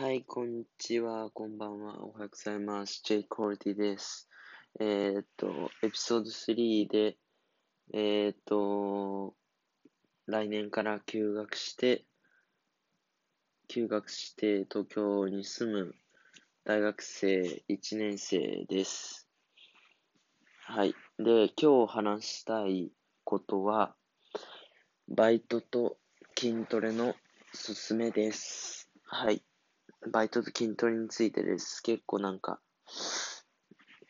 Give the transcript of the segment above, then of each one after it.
はい、こんにちは、こんばんは、おはようございます。J. コーディです。えー、っと、エピソード3で、えー、っと、来年から休学して、休学して東京に住む大学生1年生です。はい。で、今日話したいことは、バイトと筋トレのすすめです。はい。バイトと筋トレについてです。結構なんか、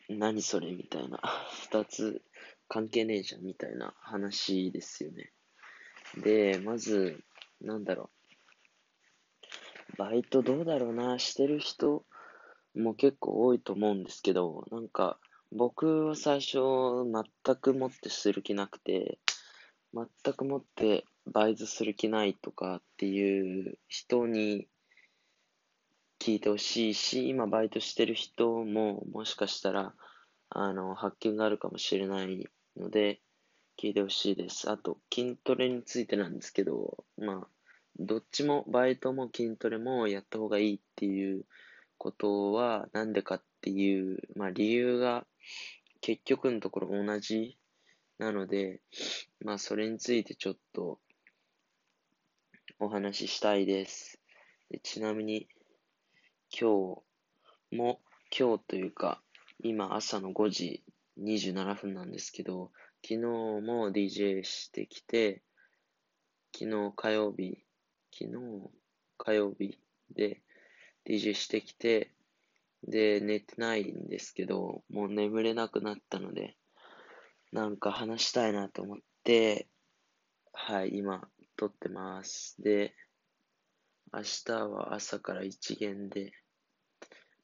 何それみたいな。二つ関係ねえじゃんみたいな話ですよね。で、まず、なんだろう。バイトどうだろうな。してる人も結構多いと思うんですけど、なんか、僕は最初全くもってする気なくて、全くもってバイトする気ないとかっていう人に聞いてほしいし、今バイトしてる人ももしかしたら、あの、発見があるかもしれないので、聞いてほしいです。あと、筋トレについてなんですけど、まあ、どっちも、バイトも筋トレもやった方がいいっていうことは、なんでかっていう、まあ理由が結局のところ同じなので、まあそれについてちょっとお話ししたいです。でちなみに、今日も、今日というか、今朝の5時27分なんですけど、昨日も DJ してきて、昨日火曜日、昨日火曜日で DJ してきて、で、寝てないんですけど、もう眠れなくなったので、なんか話したいなと思って、はい、今、撮ってます。で、明日は朝から一限で、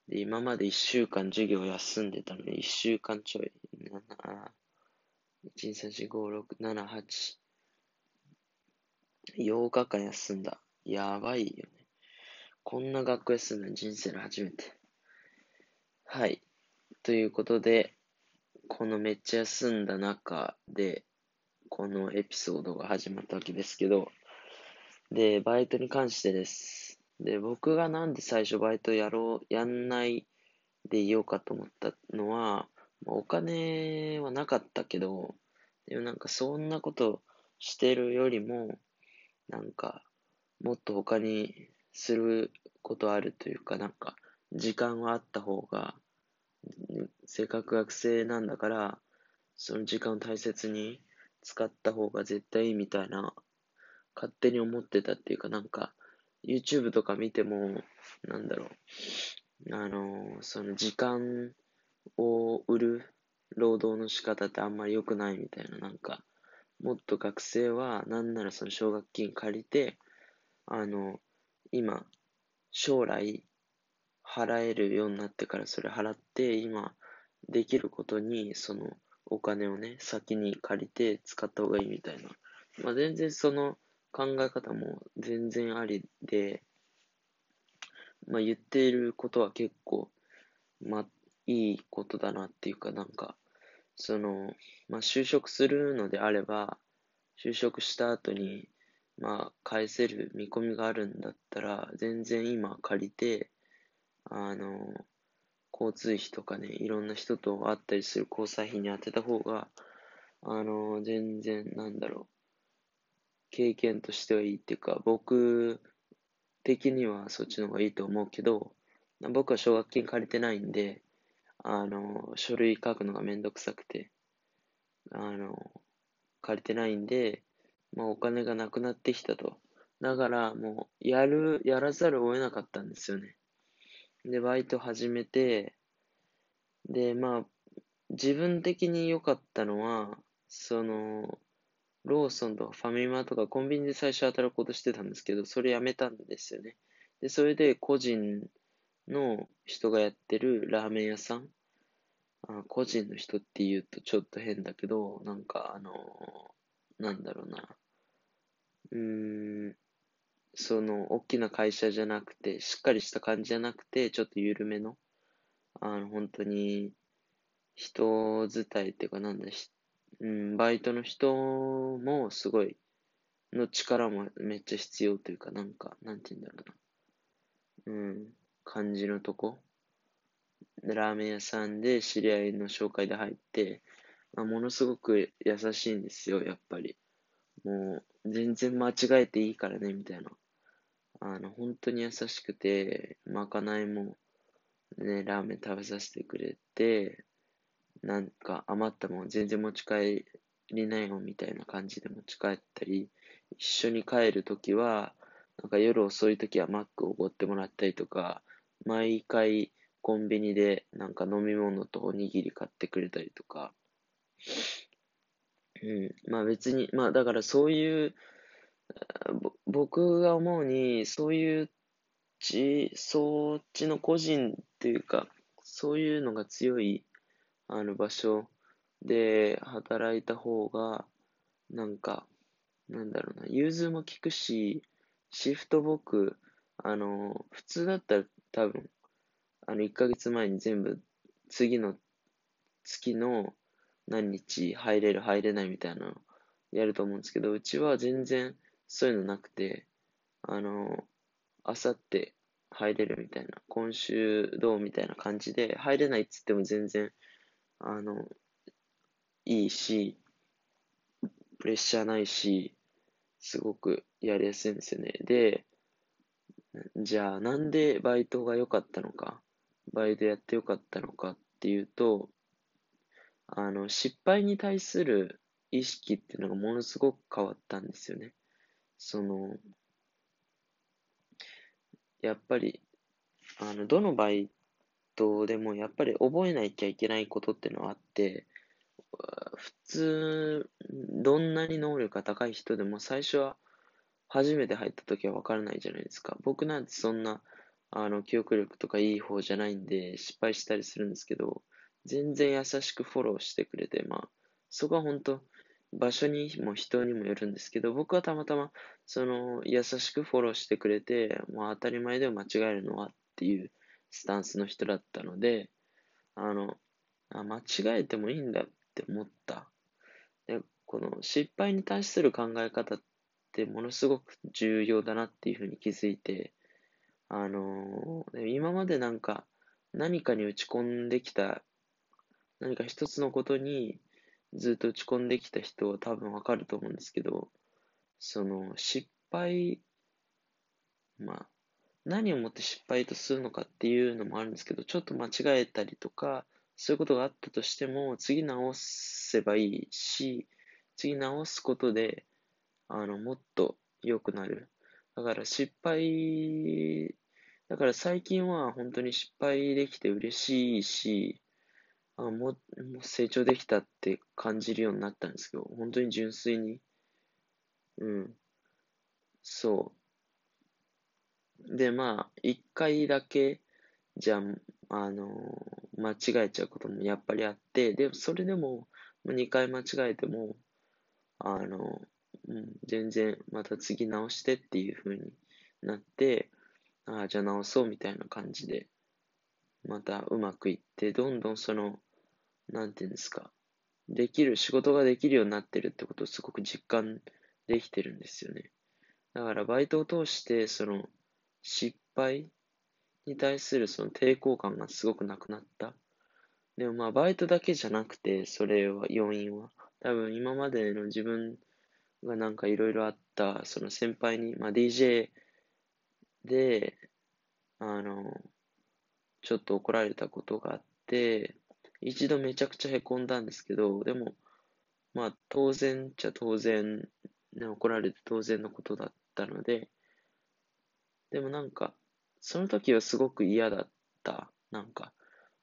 で、今まで一週間授業休んでたので、一週間ちょい、7、1、2、3、4、5、6、7、8、8日間休んだ。やばいよね。こんな学校休んだの人生で初めて。はい。ということで、このめっちゃ休んだ中で、このエピソードが始まったわけですけど、で、バイトに関してです。で、僕がなんで最初バイトやろう、やんないでいようかと思ったのは、お金はなかったけど、でもなんかそんなことしてるよりも、なんか、もっと他にすることあるというか、なんか、時間はあった方が、せっかく学生なんだから、その時間を大切に使った方が絶対いいみたいな勝手に思ってたっていうか、なんか、YouTube とか見ても、なんだろう、あの、その時間を売る労働の仕方ってあんまり良くないみたいな、なんか、もっと学生は、なんならその奨学金借りて、あの、今、将来、払えるようになってからそれ払って、今、できることに、その、お金をね、先に借りて使った方がいいみたいな。まあ、全然その、考え方も全然ありで、まあ、言っていることは結構、まあ、いいことだなっていうか、なんか、その、まあ、就職するのであれば、就職した後に、まあ、返せる見込みがあるんだったら、全然今借りて、あの、交通費とかね、いろんな人と会ったりする交際費に当てた方が、あの、全然、なんだろう、経験としてはいいっていうか、僕的にはそっちの方がいいと思うけど、僕は奨学金借りてないんで、あの、書類書くのがめんどくさくて、あの、借りてないんで、まあお金がなくなってきたと。だからもう、やる、やらざるを得なかったんですよね。で、バイト始めて、で、まあ、自分的に良かったのは、その、ローソンとかファミマとかコンビニで最初働こうとしてたんですけど、それやめたんですよね。で、それで個人の人がやってるラーメン屋さん、あ個人の人って言うとちょっと変だけど、なんかあのー、なんだろうな。うーん、その、大きな会社じゃなくて、しっかりした感じじゃなくて、ちょっと緩めの、あの、本当に、人伝いっていうか、なんだ、うん、バイトの人もすごい、の力もめっちゃ必要というか、なんか、なんて言うんだろうな。うん、感じのとこ。ラーメン屋さんで知り合いの紹介で入って、まあ、ものすごく優しいんですよ、やっぱり。もう、全然間違えていいからね、みたいな。あの、本当に優しくて、まかないも、ね、ラーメン食べさせてくれて、なんか余ったもん全然持ち帰りなよみたいな感じで持ち帰ったり、一緒に帰るときは、なんか夜遅いときはマックをおごってもらったりとか、毎回コンビニでなんか飲み物とおにぎり買ってくれたりとか、うん、まあ別に、まあだからそういう、僕が思うに、そういうち、そっちの個人っていうか、そういうのが強い、あの場所。で働いた方が、なんか、なんだろうな、融通も効くし、シフト僕、あの、普通だったら多分、あの、1ヶ月前に全部、次の月の何日入れる入れないみたいなのやると思うんですけど、うちは全然そういうのなくて、あの、あさって入れるみたいな、今週どうみたいな感じで、入れないっつっても全然、あの、いいし、プレッシャーないし、すごくやりやすいんですよね。で、じゃあなんでバイトが良かったのか、バイトやって良かったのかっていうと、あの、失敗に対する意識っていうのがものすごく変わったんですよね。その、やっぱり、あの、どのバイトでもやっぱり覚えなきゃいけないことってのはあって、普通、どんなに能力が高い人でも最初は初めて入った時はわからないじゃないですか。僕なんてそんな、あの、記憶力とかいい方じゃないんで失敗したりするんですけど、全然優しくフォローしてくれて、まあ、そこは本当場所にも人にもよるんですけど、僕はたまたま、その、優しくフォローしてくれて、もう当たり前でも間違えるのはっていうスタンスの人だったので、あの、あ間違えてもいいんだって思った。で、この失敗に対する考え方ってものすごく重要だなっていうふうに気づいて、あの今までなんか何かに打ち込んできた何か一つのことにずっと打ち込んできた人は多分わかると思うんですけど、その失敗、まあ、何をもって失敗とするのかっていうのもあるんですけど、ちょっと間違えたりとか、そういうことがあったとしても、次直せばいいし、次直すことで、あの、もっと良くなる。だから失敗、だから最近は本当に失敗できて嬉しいし、あも、もう成長できたって感じるようになったんですけど、本当に純粋に。うん。そう。で、まあ、一回だけ、じゃあ、あの間違えちゃうこともやっぱりあって、で、それでも、二回間違えても、あの、うん、全然また次直してっていう風になって、ああ、じゃあ直そうみたいな感じで、またうまくいって、どんどんその、なんていうんですか、できる、仕事ができるようになってるってことをすごく実感できてるんですよね。だからバイトを通して、その、失敗に対するその抵抗感がすごくなくなった。でもまあ、バイトだけじゃなくて、それは、要因は。多分今までの自分がなんかいろいろあった、その先輩に、まあ DJ で、あの、ちょっと怒られたことがあって、一度めちゃくちゃ凹んだんですけど、でも、まあ当然っちゃ当然、ね、怒られて当然のことだったので、でもなんか、その時はすごく嫌だった。なんか、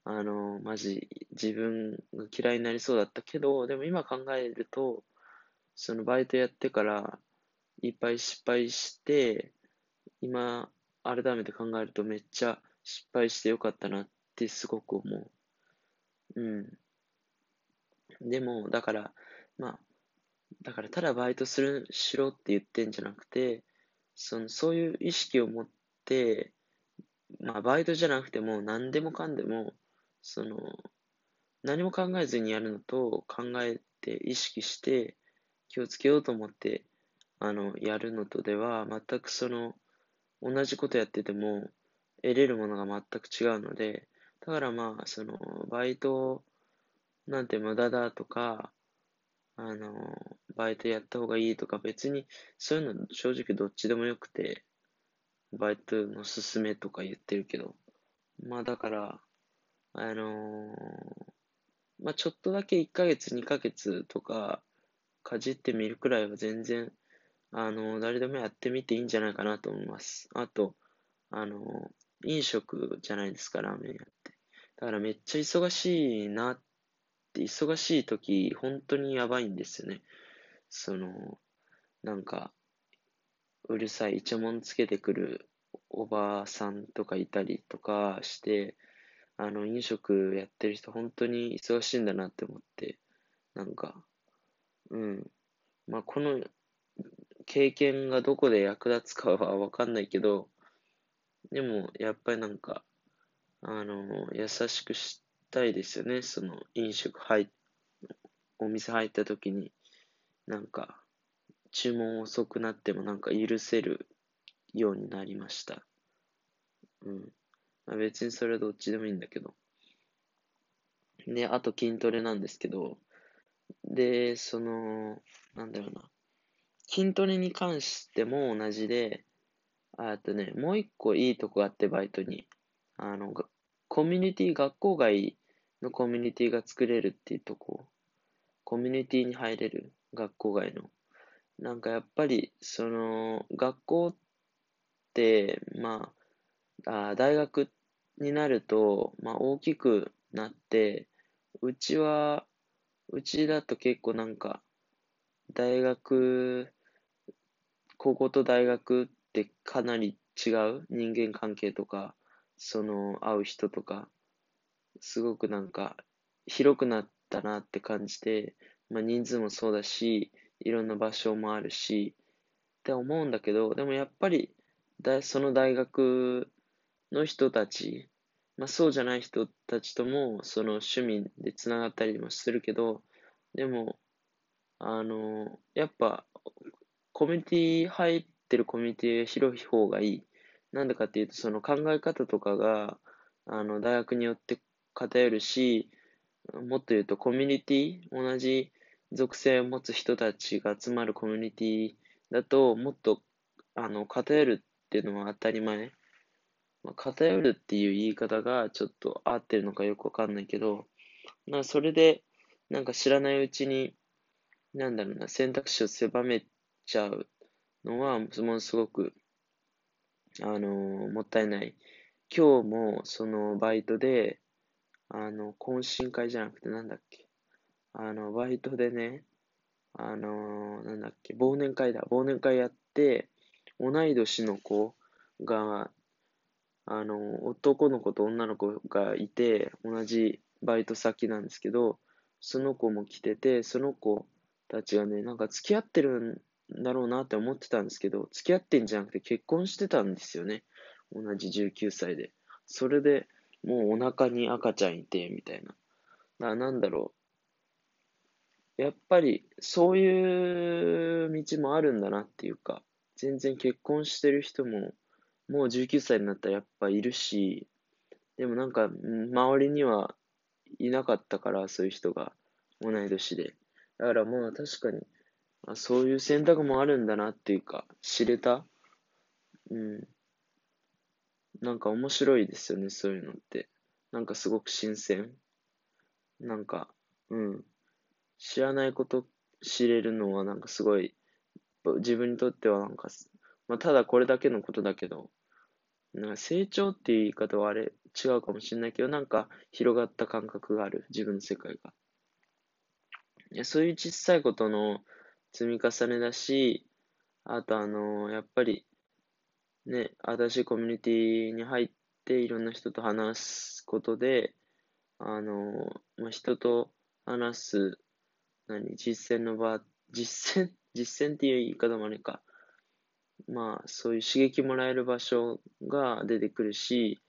あの、マジ、自分が嫌いになりそうだったけど、でも今考えると、そのバイトやってから、いっぱい失敗して、今、改めて考えるとめっちゃ失敗してよかったなってすごく思う。うん。でも、だから、まあ、だからただバイトする、しろって言ってんじゃなくて、その、そういう意識を持って、まあ、バイトじゃなくても何でもかんでも、その、何も考えずにやるのと考えて意識して気をつけようと思って、あの、やるのとでは、全くその、同じことやってても、得れるものが全く違うので、だからまあ、その、バイトなんて無駄だとか、あの、バイトやった方がいいとか別にそういうの正直どっちでもよくて、バイトの勧めとか言ってるけど、まあだから、あのまあちょっとだけ1ヶ月2ヶ月とかかじってみるくらいは全然、あの誰でもやってみていいんじゃないかなと思います。あと、あの飲食じゃないですか、ラーメン屋って。だからめっちゃ忙しいなってって忙しい時、本当にやばいんですよね。その、なんか、うるさい、イチャモンつけてくるおばあさんとかいたりとかして、あの、飲食やってる人本当に忙しいんだなって思って、なんか、うん。まあ、この経験がどこで役立つかはわかんないけど、でも、やっぱりなんか、あの、優しくしたいですよね。その飲食入っ、お店入った時に、なんか、注文遅くなってもなんか許せるようになりました。うん。まあ、別にそれはどっちでもいいんだけど。で、あと筋トレなんですけど、で、その、なんだろうな。筋トレに関しても同じで、あとね、もう一個いいとこがあって、バイトに。あの、コミュニティ、学校外のコミュニティが作れるっていうとこ、コミュニティに入れる、学校外の。なんかやっぱり、その、学校って、まあ、あ大学になると、まあ大きくなって、うちは、うちだと結構なんか、大学、高校と大学ってかなり違う人間関係とか、その、会う人とか、すごくなんか広くなったなって感じて、まあ、人数もそうだし、いろんな場所もあるし、って思うんだけど、でもやっぱりだその大学の人たち、まあ、そうじゃない人たちともその趣味でつながったりもするけど、でも、あの、やっぱコミュニティ入ってるコミュニティ広い方がいい。なんでかっていうと、その考え方とかが、あの、大学によって偏るし、もっと言うとコミュニティ、同じ属性を持つ人たちが集まるコミュニティだと、もっとあの偏るっていうのは当たり前。まあ、偏るっていう言い方がちょっと合ってるのかよくわかんないけど、まあ、それで、なんか知らないうちに、なんだろうな、選択肢を狭めちゃうのは、ものすごく、あのー、もったいない。今日も、その、バイトで、あの、懇親会じゃなくてなんだっけ？あの、バイトでね、あのなんだっけ、忘年会だ。忘年会やって、同い年の子が、あの、男の子と女の子がいて、同じバイト先なんですけど、その子も来てて、その子たちがね、なんか付き合ってるんだろうなって思ってたんですけど、付き合ってんじゃなくて結婚してたんですよね。同じ19歳で。それで、もうお腹に赤ちゃんいて、みたいな。な、なんだろう。やっぱり、そういう道もあるんだなっていうか、全然結婚してる人も、もう19歳になったらやっぱいるし、でもなんか、周りにはいなかったから、そういう人が、同い年で。だからまあ確かに、そういう選択もあるんだなっていうか、知れた。うん。なんか面白いですよね、そういうのって。なんかすごく新鮮。なんか、うん。知らないこと知れるのはなんかすごい、自分にとってはなんか、まあ、ただこれだけのことだけど、なんか成長っていう言い方はあれ違うかもしれないけど、なんか広がった感覚がある、自分の世界が。いやそういう小さいことの積み重ねだし、あとあのやっぱりね、新しいコミュニティに入っていろんな人と話すことで、あの、まあ、人と話す、何、実践の場、実践、実践っていう言い方もあれか。まあ、そういう刺激もらえる場所が出てくるし、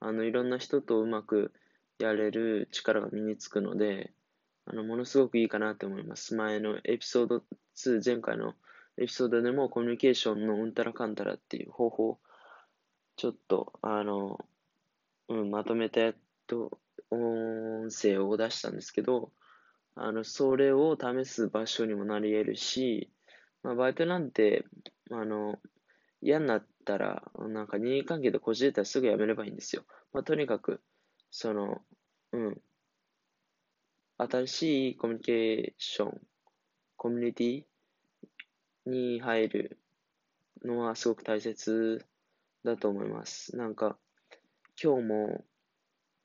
あの、いろんな人とうまくやれる力が身につくので、あの、ものすごくいいかなと思います。前のエピソード2、前回のエピソードでもコミュニケーションのうんたらかんたらっていう方法ちょっと、あの、うん、まとめたやっと、音声を出したんですけど、あの、それを試す場所にもなり得るし、まあ、バイトなんて、あの、嫌になったら、なんか任意関係でこじれたらすぐ辞めればいいんですよ。まあ、とにかく、その、うん。新しいコミュニケーション、コミュニティに入るのはすごく大切だと思います。なんか、今日も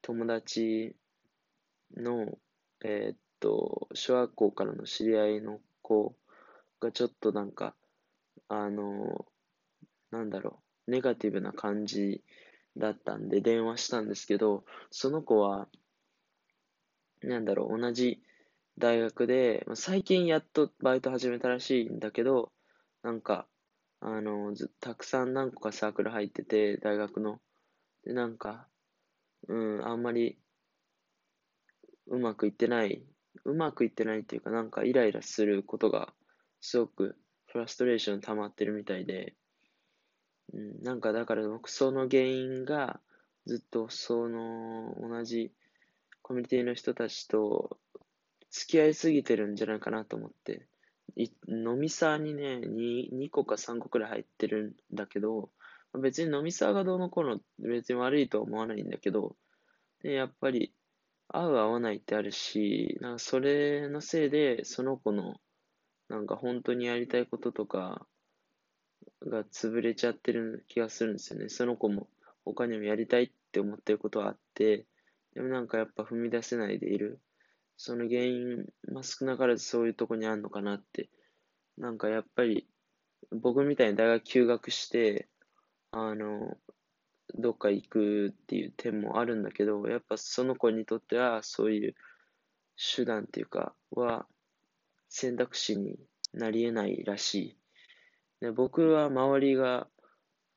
友達の、えー、っと、小学校からの知り合いの子がちょっとなんか、あの、なんだろう、ネガティブな感じだったんで電話したんですけど、その子は、なんだろう、同じ大学で、最近やっとバイト始めたらしいんだけど、なんか、あの、ずたくさん何個かサークル入ってて、大学の。で、なんか、うん、あんまり、うまくいってない、うまくいってないっていうか、なんかイライラすることが、すごくフラストレーション溜まってるみたいで、うん、なんかだから僕その原因がずっとその同じコミュニティの人たちと付き合いすぎてるんじゃないかなと思って、飲みサーにね2、2個か3個くらい入ってるんだけど、別に飲みサーがどうのこうの別に悪いとは思わないんだけど、でやっぱり合う合わないってあるし、なんかそれのせいでその子のなんか本当にやりたいこととか、が潰れちゃってる気がするんですよね。その子も他にもやりたいって思ってることはあって、でもなんかやっぱ踏み出せないでいる。その原因、まあ、少なからずそういうとこにあるのかなって。なんかやっぱり僕みたいに大学休学して、あの、どっか行くっていう点もあるんだけど、やっぱその子にとってはそういう手段っていうかは選択肢になり得ないらしい。で僕は周りが、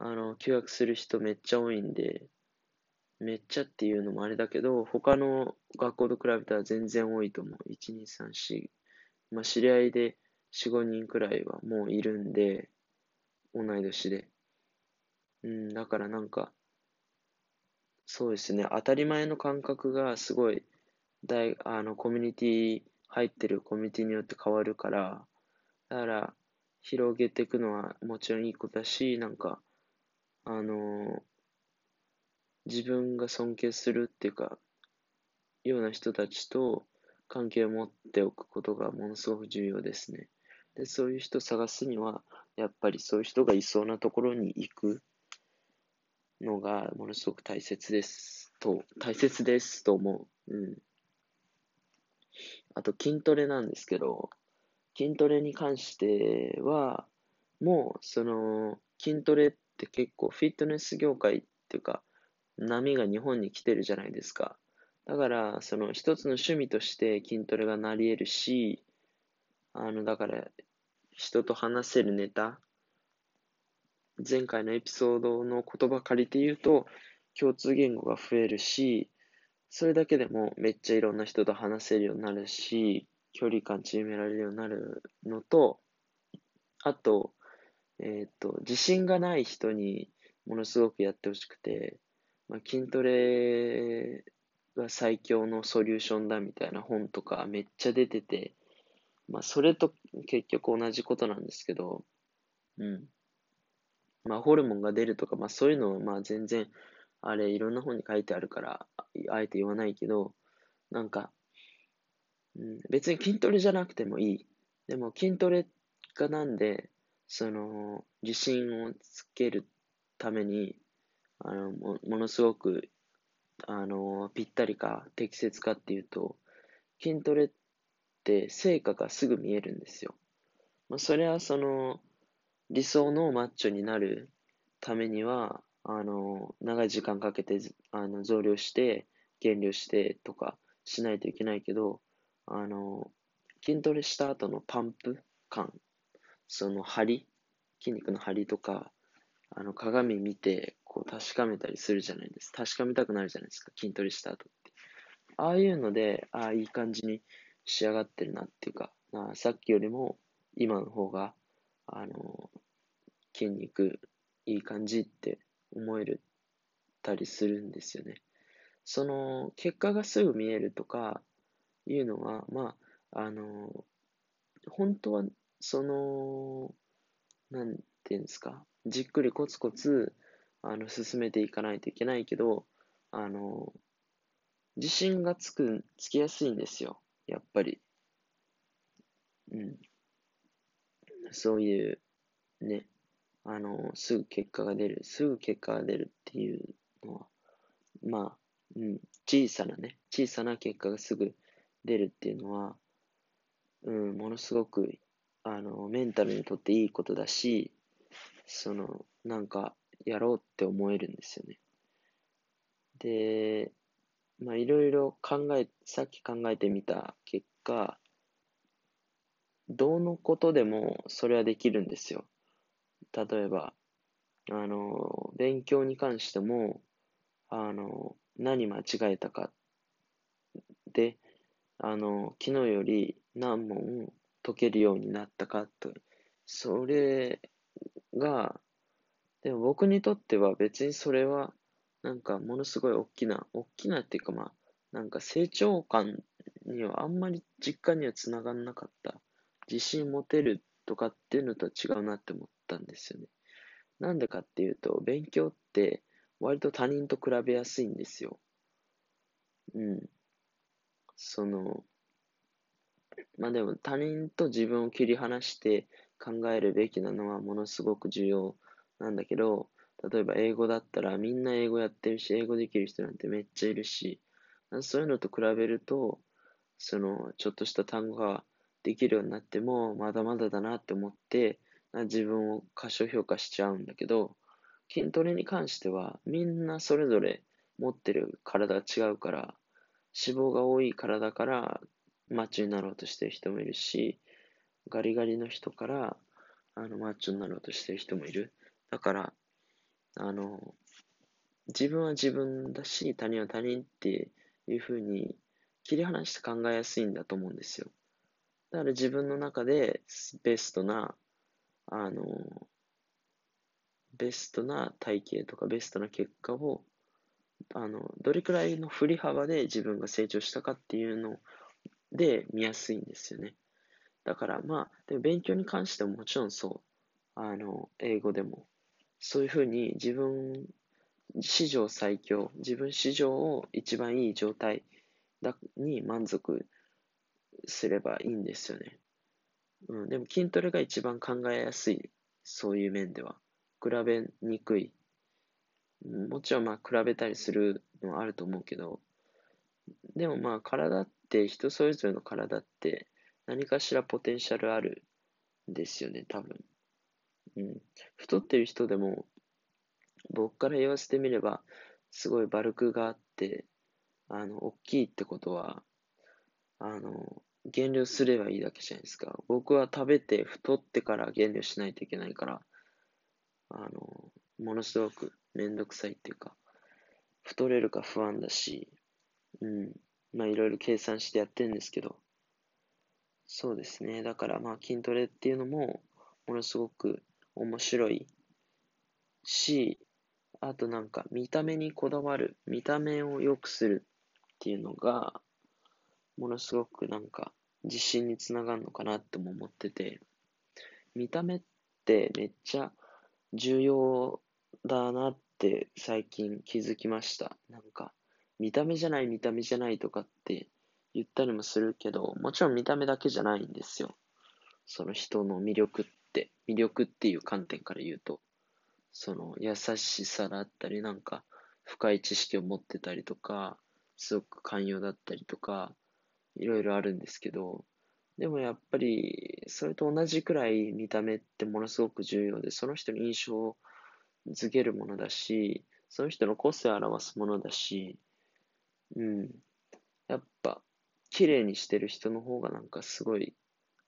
あの、休学する人めっちゃ多いんで、めっちゃっていうのもあれだけど、他の学校と比べたら全然多いと思う。1、2、3、4。まあ、知り合いで4、5人くらいはもういるんで、同い年で。うん、だからなんか、そうですね、当たり前の感覚がすごい、大、あの、コミュニティ、入ってるコミュニティによって変わるから、だから、広げていくのはもちろんいいことだし、なんか、あの、自分が尊敬するっていうか、ような人たちと関係を持っておくことがものすごく重要ですね。で、そういう人を探すには、やっぱりそういう人がいそうなところに行くのがものすごく大切ですと、大切ですと思う。うん。あと筋トレなんですけど、筋トレに関しては、もう、その、筋トレって結構フィットネス業界っていうか、波が日本に来てるじゃないですか。だから、その一つの趣味として筋トレがなり得るし、あの、だから、人と話せるネタ、前回のエピソードの言葉借りて言うと、共通言語が増えるし、それだけでもめっちゃいろんな人と話せるようになるし、距離感縮められるようになるのと、あと、えっ、ー、と、自信がない人にものすごくやってほしくて、まあ、筋トレが最強のソリューションだみたいな本とかめっちゃ出てて、まあ、それと結局同じことなんですけど、うん。まあ、ホルモンが出るとか、まあ、そういうのは、まあ、全然、あれ、いろんな本に書いてあるから、あえて言わないけど、なんか、うん、別に筋トレじゃなくてもいい。でも筋トレがなんで、その、自信をつけるために、あの、もものすごく、あの、ぴったりか適切かっていうと、筋トレって成果がすぐ見えるんですよ。まあ、それはその、理想のマッチョになるためには、あの、長い時間かけて、あの、増量して、減量してとかしないといけないけど、あの、筋トレした後のパンプ感、その張り、筋肉の張りとか、あの、鏡見て、こう確かめたりするじゃないですか。確かめたくなるじゃないですか。筋トレした後って。ああいうので、ああ、いい感じに仕上がってるなっていうか、あさっきよりも今の方が、あの、筋肉いい感じって思えるたりするんですよね。その、結果がすぐ見えるとかいうのは、まあ、あの、本当は、その、なんていうんですか、じっくりコツコツ、あの、進めていかないといけないけど、あの、自信がつく、つきやすいんですよ。やっぱり。うん。そういう、ね、あの、すぐ結果が出る、すぐ結果が出るっていうのは、まあ、うん、小さなね、小さな結果がすぐ出るっていうのは、うん、ものすごく、あの、メンタルにとっていいことだし、その、なんか、やろうって思えるんですよね。で、まあ、いろいろ考え、さっき考えてみた結果、どのことでもそれはできるんですよ。例えば、あの、勉強に関しても、あの、何間違えたかで、あの、昨日より何問解けるようになったかと、それが、でも僕にとっては別にそれは、なんかものすごい大きな、大きなっていうかまあ、なんか成長感にはあんまり実感にはつながんなかった。自信持てるとかっていうのとは違うなって思ったんですよね。なんでかっていうと、勉強って割と他人と比べやすいんですよ。うん。その、まあでも他人と自分を切り離して考えるべきなのはものすごく重要なんだけど、例えば英語だったらみんな英語やってるし、英語できる人なんてめっちゃいるし、そういうのと比べると、その、ちょっとした単語ができるようになっても、まだまだだなって思って、自分を過小評価しちゃうんだけど、筋トレに関しては、みんなそれぞれ持ってる体が違うから、脂肪が多い体からマッチョになろうとしてる人もいるし、ガリガリの人からあのマッチョになろうとしてる人もいる。だから、あの、自分は自分だし、他人は他人っていうふうに切り離して考えやすいんだと思うんですよ。だから自分の中でベストな、あの、ベストな体型とかベストな結果を、あの、どれくらいの振り幅で自分が成長したかっていうので見やすいんですよね。だからまあ、でも勉強に関してももちろんそう。あの、英語でも。そういうふうに自分史上最強、自分史上を一番いい状態だに満足すればいいんですよね。うん、でも筋トレが一番考えやすい、そういう面では。比べにくい。もちろんまあ比べたりするのはあると思うけど、でもまあ体って人それぞれの体って何かしらポテンシャルあるんですよね、多分。うん。太ってる人でも、僕から言わせてみれば、すごいバルクがあって、あの、大きいってことは、あの、減量すればいいだけじゃないですか。僕は食べて太ってから減量しないといけないから、あの、ものすごくめんどくさいっていうか、太れるか不安だし、うん、まあいろいろ計算してやってるんですけど、そうですね。だからまあ筋トレっていうのも、ものすごく面白いし、あとなんか見た目にこだわる、見た目を良くするっていうのが、ものすごくなんか自信につながるのかなっても思ってて、見た目ってめっちゃ重要だなって最近気づきました。なんか、見た目じゃない見た目じゃないとかって言ったりもするけど、もちろん見た目だけじゃないんですよ。その人の魅力って、魅力っていう観点から言うと、その優しさだったり、なんか深い知識を持ってたりとか、すごく寛容だったりとか、いろいろあるんですけど、でもやっぱり、それと同じくらい見た目ってものすごく重要で、その人の印象をづけるものだし、その人の個性を表すものだし、うん。やっぱ、綺麗にしてる人の方がなんかすごい、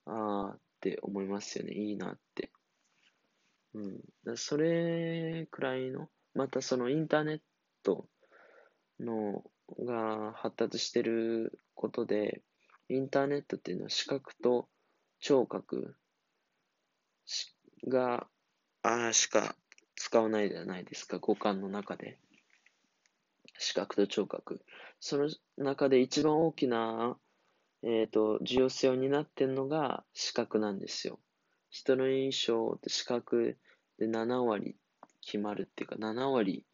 あーって思いますよね。いいなって。うん。それくらいの、またそのインターネットのが発達してることで、インターネットっていうのは視覚と聴覚が、あしか使わないじゃないですか、五感の中で。視覚と聴覚。その中で一番大きな、えっ、ー、と、重要性を担ってるのが視覚なんですよ。人の印象って視覚で7割決まるっていうか、7割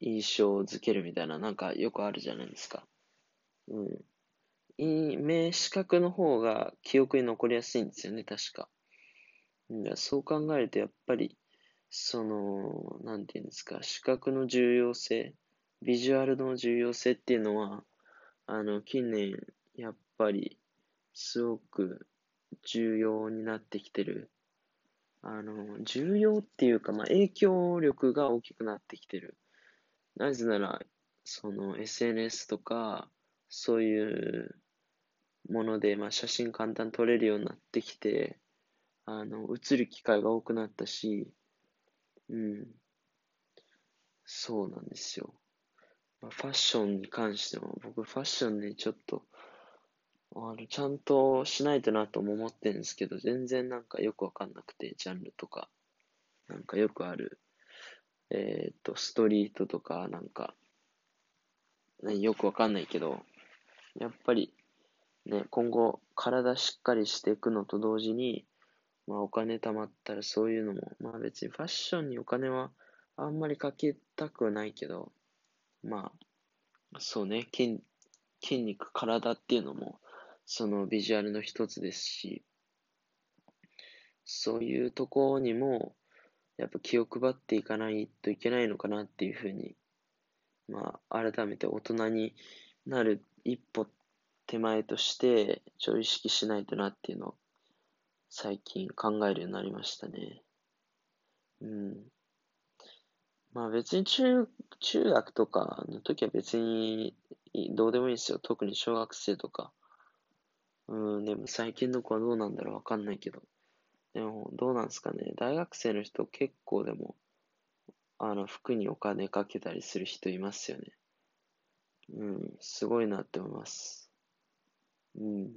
印象づけるみたいな、なんかよくあるじゃないですか。うん。目、視覚の方が記憶に残りやすいんですよね、確か。そう考えると、やっぱり、その、なんていうんですか、視覚の重要性、ビジュアルの重要性っていうのは、あの、近年、やっぱり、すごく重要になってきてる。あの、重要っていうか、まあ、影響力が大きくなってきてる。なぜなら、その SNS とか、そういうもので、まあ、写真簡単撮れるようになってきて、あの、映る機会が多くなったし、うん。そうなんですよ。まあ、ファッションに関しても、僕ファッションね、ちょっと、あの、ちゃんとしないとなとも思ってるんですけど、全然なんかよくわかんなくて、ジャンルとか。なんかよくある、えっ、と、ストリートとか、なんか、ね、よくわかんないけど、やっぱり、ね、今後、体しっかりしていくのと同時に、まあお金貯まったらそういうのも、まあ別にファッションにお金はあんまりかけたくはないけど、まあ、そうね、筋、筋肉、体っていうのも、そのビジュアルの一つですし、そういうところにも、やっぱ気を配っていかないといけないのかなっていうふうに、まあ、改めて大人になる一歩手前として、ちょ意識しないとなっていうのを、最近考えるようになりましたね。うん。まあ別に中、中学とかの時は別にどうでもいいですよ。特に小学生とか。うん、でも最近の子はどうなんだろうわかんないけど。でも、どうなんですかね。大学生の人結構でも、あの、服にお金かけたりする人いますよね。うん、すごいなって思います。うん。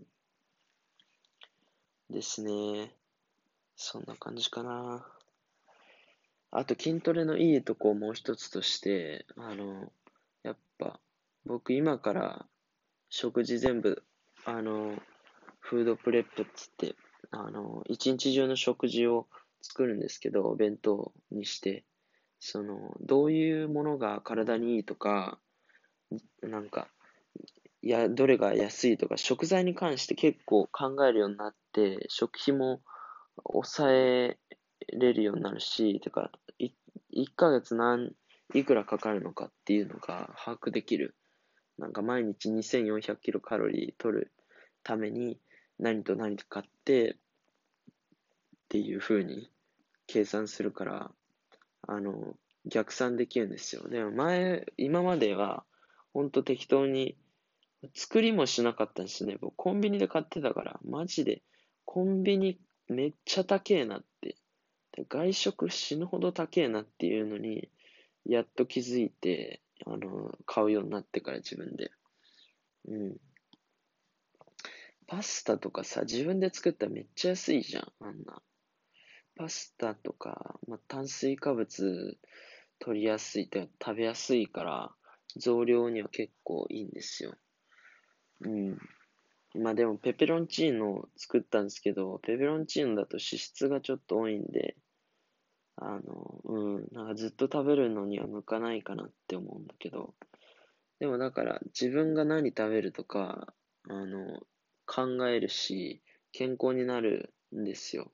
ですね。そんな感じかな。あと筋トレのいいとこをもう一つとして、あの、やっぱ、僕今から食事全部、あの、フードプレップっつって、あの、一日中の食事を作るんですけど、お弁当にして、その、どういうものが体にいいとか、なんか、や、どれが安いとか、食材に関して結構考えるようになって、食費も抑えれるようになるし、てか、い1ヶ月何、いくらかかるのかっていうのが把握できる。なんか毎日2400キロカロリー取るために何と何と買ってっていう風に計算するから、あの、逆算できるんですよ。でも前、今までは、ほんと適当に、作りもしなかったんですね。僕コンビニで買ってたから、マジで、コンビニめっちゃ高えなって外食死ぬほど高えなっていうのに、やっと気づいて、あの、買うようになってから自分で。うん。パスタとかさ、自分で作ったらめっちゃ安いじゃん、あんな。パスタとか、まあ、炭水化物取りやすいって食べやすいから、増量には結構いいんですよ。うん。まあでもペペロンチーノを作ったんですけど、ペペロンチーノだと脂質がちょっと多いんで、あの、うん、なんかずっと食べるのには向かないかなって思うんだけど、でもだから自分が何食べるとか、あの、考えるし、健康になるんですよ。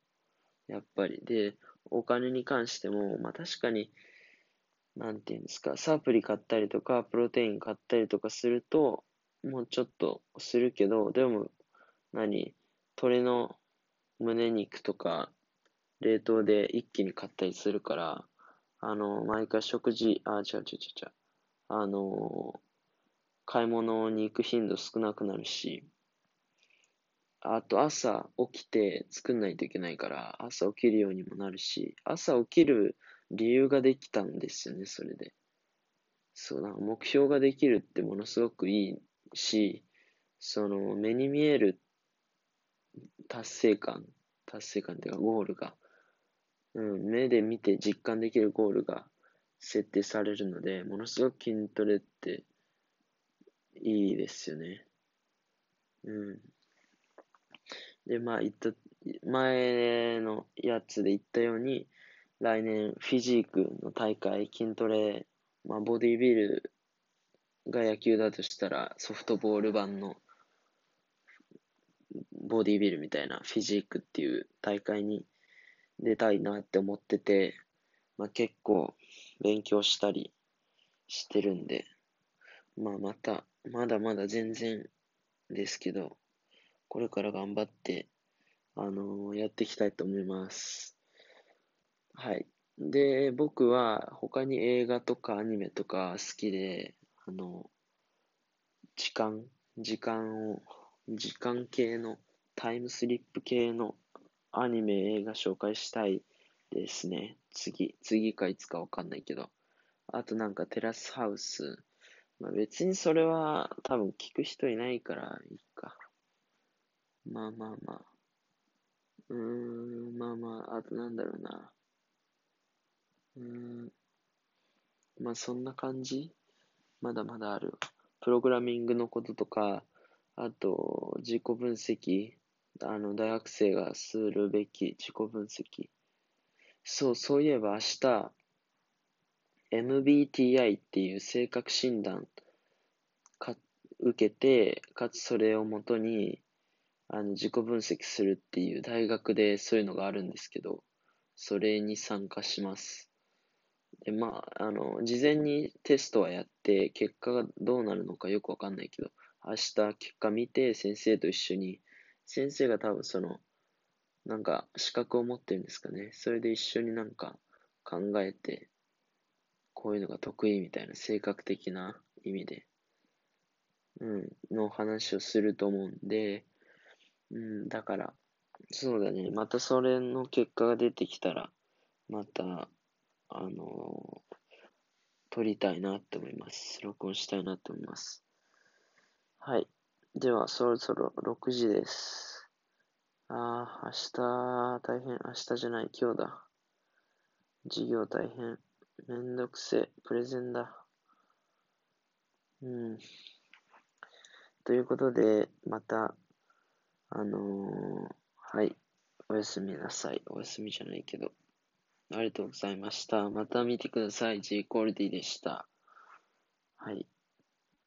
やっぱり。で、お金に関しても、まあ確かに、なんていうんですか、サプリ買ったりとか、プロテイン買ったりとかすると、もうちょっとするけど、でも、何鶏の胸肉とか、冷凍で一気に買ったりするから、あの、毎回食事、あ、違う違う違う違う。あの、買い物に行く頻度少なくなるし、あと朝起きて作んないといけないから、朝起きるようにもなるし、朝起きる理由ができたんですよね、それで。そう、なんか目標ができるってものすごくいいし、その目に見える達成感、達成感っていうかゴールがうん、目で見て実感できるゴールが設定されるので、ものすごく筋トレっていいですよね。うん。で、まあ、言った、前のやつで言ったように、来年フィジークの大会、筋トレ、まあ、ボディービルが野球だとしたら、ソフトボール版のボディービルみたいなフィジークっていう大会に出たいなって思ってて、まあ、結構勉強したりしてるんで、まあまた、まだまだ全然ですけど、これから頑張って、あの、やっていきたいと思います。はい。で、僕は他に映画とかアニメとか好きで、あの、時間、時間を、時間系の、タイムスリップ系のアニメ、映画紹介したいですね。次、次かいつかわかんないけど。あとなんかテラスハウス。まあ別にそれは多分聞く人いないからいいか。まあまあまあ。うーん、まあまあ、あとなんだろうな。うーん、まあそんな感じ？まだまだある。プログラミングのこととか、あと自己分析。あの、大学生がするべき自己分析。そう、そういえば明日、MBTI っていう性格診断か受けて、かつそれをもとに、あの、自己分析するっていう大学でそういうのがあるんですけど、それに参加します。で、まあ、あの、事前にテストはやって、結果がどうなるのかよくわかんないけど、明日結果見て先生と一緒に先生が多分その、なんか資格を持ってるんですかね。それで一緒になんか考えて、こういうのが得意みたいな性格的な意味で、うん、の話をすると思うんで、うん、だから、そうだね。またそれの結果が出てきたら、また、あのー、撮りたいなって思います。録音したいなって思います。はい。では、そろそろ6時です。ああ、明日、大変。明日じゃない、今日だ。授業大変。めんどくせえプレゼンだ。うん。ということで、また、あのー、はい。おやすみなさい。おやすみじゃないけど。ありがとうございました。また見てください。J コールディでした。はい。